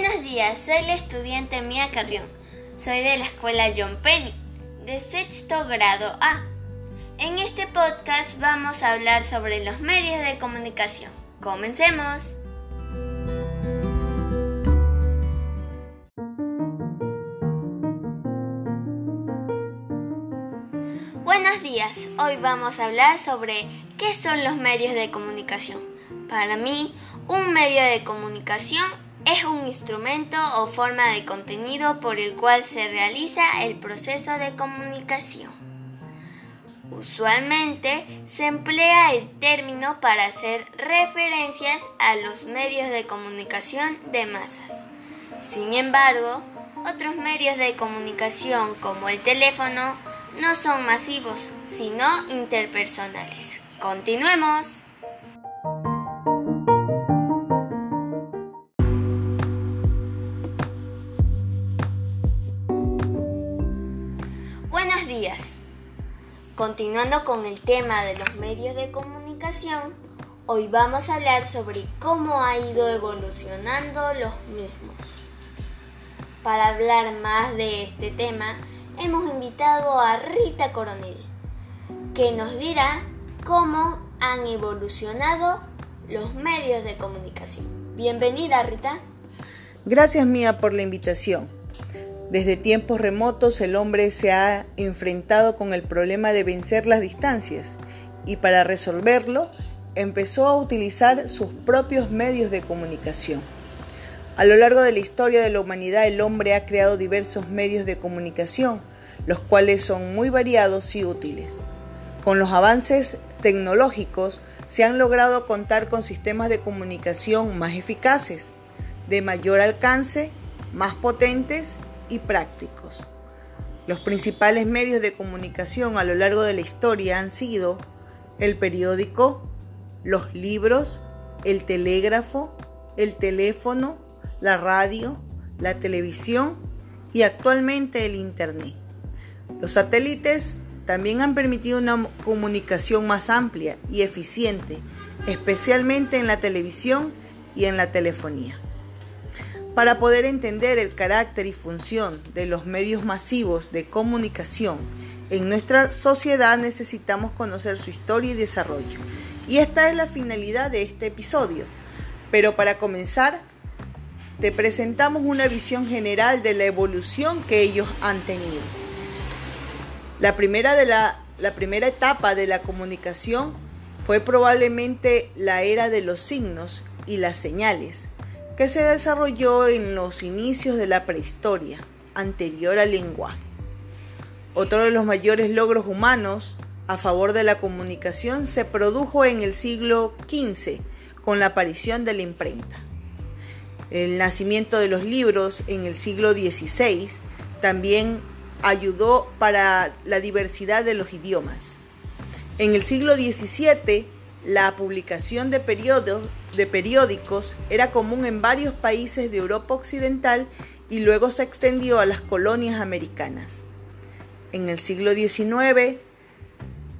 Buenos días, soy la estudiante Mía Carrión. Soy de la escuela John Penny, de sexto grado A. En este podcast vamos a hablar sobre los medios de comunicación. Comencemos. Buenos días, hoy vamos a hablar sobre qué son los medios de comunicación. Para mí, un medio de comunicación es un instrumento o forma de contenido por el cual se realiza el proceso de comunicación. Usualmente se emplea el término para hacer referencias a los medios de comunicación de masas. Sin embargo, otros medios de comunicación como el teléfono no son masivos, sino interpersonales. Continuemos. Días. Continuando con el tema de los medios de comunicación, hoy vamos a hablar sobre cómo ha ido evolucionando los mismos. Para hablar más de este tema, hemos invitado a Rita Coronel, que nos dirá cómo han evolucionado los medios de comunicación. Bienvenida, Rita. Gracias, Mía, por la invitación. Desde tiempos remotos el hombre se ha enfrentado con el problema de vencer las distancias y para resolverlo empezó a utilizar sus propios medios de comunicación. A lo largo de la historia de la humanidad el hombre ha creado diversos medios de comunicación, los cuales son muy variados y útiles. Con los avances tecnológicos se han logrado contar con sistemas de comunicación más eficaces, de mayor alcance, más potentes y prácticos. Los principales medios de comunicación a lo largo de la historia han sido el periódico, los libros, el telégrafo, el teléfono, la radio, la televisión y actualmente el Internet. Los satélites también han permitido una comunicación más amplia y eficiente, especialmente en la televisión y en la telefonía. Para poder entender el carácter y función de los medios masivos de comunicación en nuestra sociedad necesitamos conocer su historia y desarrollo. Y esta es la finalidad de este episodio. Pero para comenzar, te presentamos una visión general de la evolución que ellos han tenido. La primera, de la, primera etapa de la comunicación fue probablemente la era de los signos y las señales, que se desarrolló en los inicios de la prehistoria, anterior al lenguaje. Otro de los mayores logros humanos a favor de la comunicación se produjo en el siglo XV con la aparición de la imprenta. El nacimiento de los libros en el siglo XVI también ayudó para la diversidad de los idiomas. En el siglo XVII, la publicación de, periódicos era común en varios países de Europa Occidental y luego se extendió a las colonias americanas. En el siglo XIX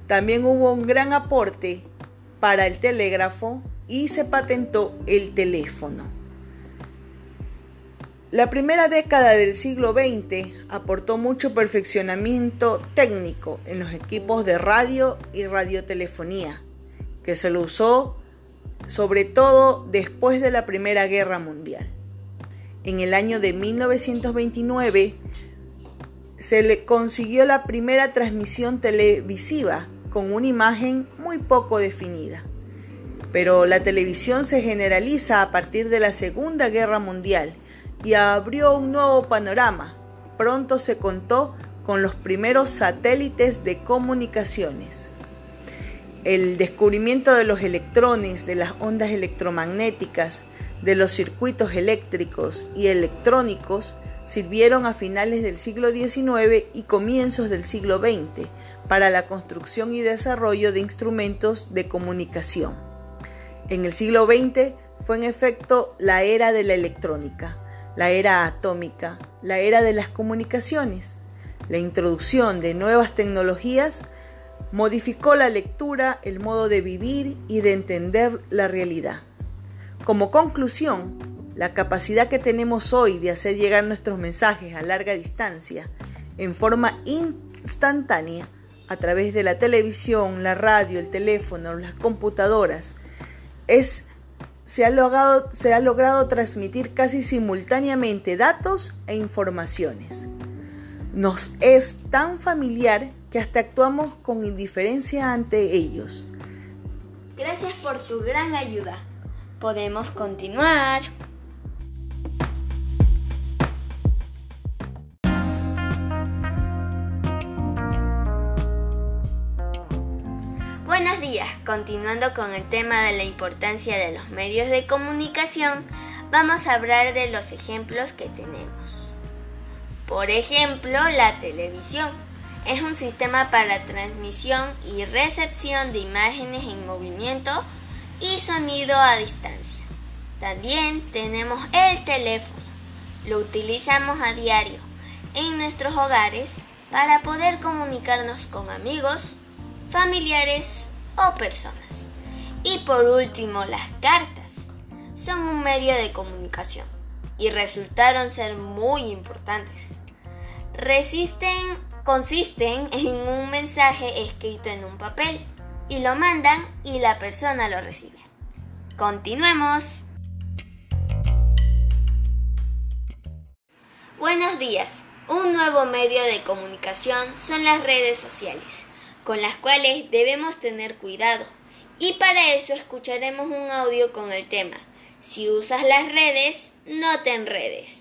también hubo un gran aporte para el telégrafo y se patentó el teléfono. La primera década del siglo XX aportó mucho perfeccionamiento técnico en los equipos de radio y radiotelefonía, que se lo usó sobre todo después de la Primera Guerra Mundial. En el año de 1929 se le consiguió la primera transmisión televisiva con una imagen muy poco definida. Pero la televisión se generaliza a partir de la Segunda Guerra Mundial y abrió un nuevo panorama. Pronto se contó con los primeros satélites de comunicaciones. El descubrimiento de los electrones, de las ondas electromagnéticas, de los circuitos eléctricos y electrónicos sirvieron a finales del siglo XIX y comienzos del siglo XX para la construcción y desarrollo de instrumentos de comunicación. En el siglo XX fue en efecto la era de la electrónica la era atómica, la era de las comunicaciones. La introducción de nuevas tecnologías modificó la lectura, el modo de vivir y de entender la realidad. Como conclusión, La capacidad que tenemos hoy de hacer llegar nuestros mensajes a larga distancia en forma instantánea a través de la televisión, la radio, el teléfono, las computadoras, es, se, ha logrado, se ha logrado transmitir casi simultáneamente datos e informaciones. Nos es tan familiar que hasta actuamos con indiferencia ante ellos. Gracias por tu gran ayuda. Podemos continuar. Buenos días, continuando con el tema de la importancia de los medios de comunicación, vamos a hablar de los ejemplos que tenemos. Por ejemplo, la televisión es un sistema para transmisión y recepción de imágenes en movimiento y sonido a distancia. También tenemos el teléfono. Lo utilizamos a diario en nuestros hogares para poder comunicarnos con amigos, familiares o personas. Y por último, las cartas son un medio de comunicación y resultaron ser muy importantes. Resisten, consisten en un mensaje escrito en un papel y lo mandan y la persona lo recibe. Continuemos. Buenos días. Un nuevo medio de comunicación son las redes sociales con las cuales debemos tener cuidado. Y para eso escucharemos un audio con el tema. Si usas las redes, no te enredes.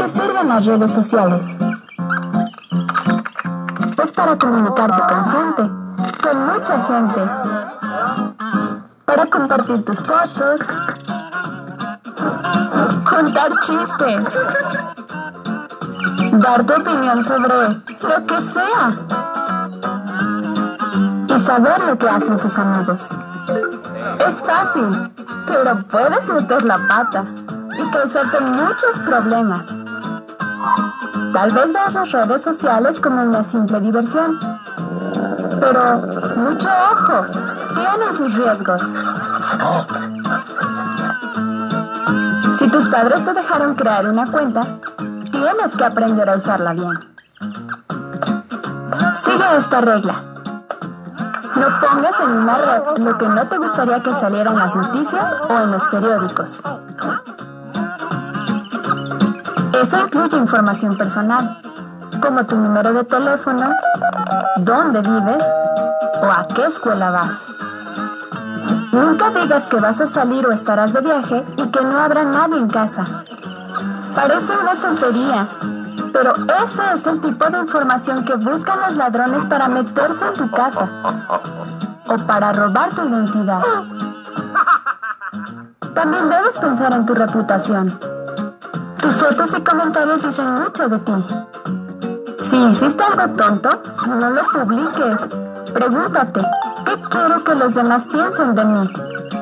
¿Para qué sirven las redes sociales? Es para comunicarte con gente, con mucha gente. Para compartir tus fotos, contar chistes dar tu opinión sobre lo que sea y saber lo que hacen tus amigos. Es fácil, pero puedes meter la pata causarte muchos problemas. Tal vez veas las redes sociales como una simple diversión, pero mucho ojo, tienen sus riesgos. Si tus padres te dejaron crear una cuenta, Tienes que aprender a usarla bien. Sigue esta regla. No pongas en una red lo que no te gustaría que saliera en las noticias o en los periódicos. Eso incluye información personal, como tu número de teléfono, dónde vives o a qué escuela vas. Nunca digas que vas a salir o estarás de viaje y que no habrá nadie en casa. Parece una tontería, pero ese es el tipo de información que buscan los ladrones para meterse en tu casa o para robar tu identidad. También debes pensar en tu reputación. Tus fotos y comentarios dicen mucho de ti. Si hiciste algo tonto, no lo publiques. Pregúntate, ¿qué quiero que los demás piensen de mí?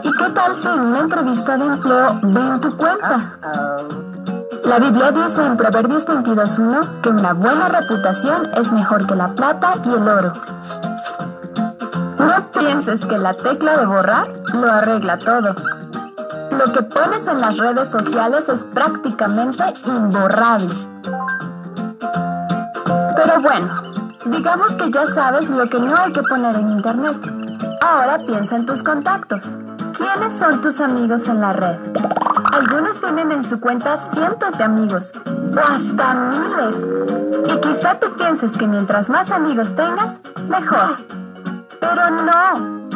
¿Y qué tal si en una entrevista de empleo ven tu cuenta? La Biblia dice en Proverbios 22.1 que una buena reputación es mejor que la plata y el oro. No pienses que la tecla de borrar lo arregla todo. Lo que pones en las redes sociales es prácticamente imborrable. Pero bueno, digamos que ya sabes lo que no hay que poner en internet. Ahora piensa en tus contactos. ¿Quiénes son tus amigos en la red? Algunos tienen en su cuenta cientos de amigos, hasta miles. Y quizá tú pienses que mientras más amigos tengas, mejor. Pero no,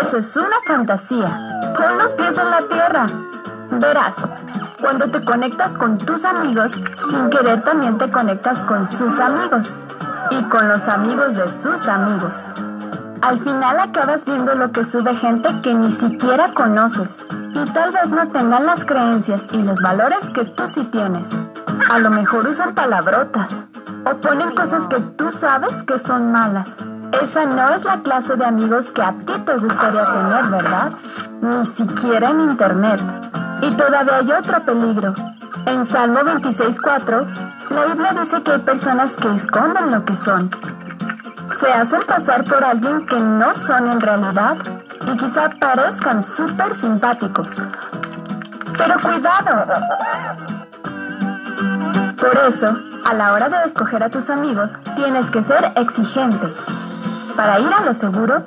eso es una fantasía. Pon los pies en la tierra. Verás, cuando te conectas con tus amigos, sin querer también te conectas con sus amigos y con los amigos de sus amigos. Al final acabas viendo lo que sube gente que ni siquiera conoces y tal vez no tengan las creencias y los valores que tú sí tienes. A lo mejor usan palabrotas o ponen cosas que tú sabes que son malas. Esa no es la clase de amigos que a ti te gustaría tener, ¿verdad? Ni siquiera en internet. Y todavía hay otro peligro. En Salmo 26.4, la Biblia dice que hay personas que esconden lo que son se hacen pasar por alguien que no son en realidad y quizá parezcan súper simpáticos. Pero cuidado. Por eso, a la hora de escoger a tus amigos, tienes que ser exigente. Para ir a lo seguro,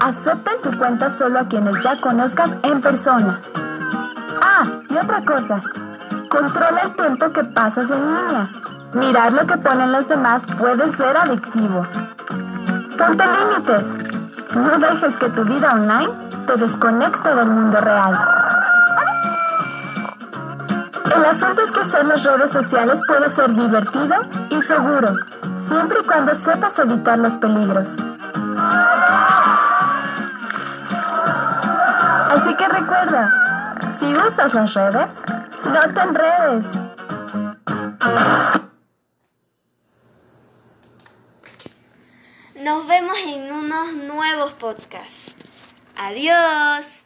acepta en tu cuenta solo a quienes ya conozcas en persona. Ah, y otra cosa, controla el tiempo que pasas en línea. Mirar lo que ponen los demás puede ser adictivo. Ponte límites. No dejes que tu vida online te desconecte del mundo real. El asunto es que hacer las redes sociales puede ser divertido y seguro, siempre y cuando sepas evitar los peligros. Así que recuerda, si usas las redes, no te enredes. Nos vemos en unos nuevos podcasts. Adiós.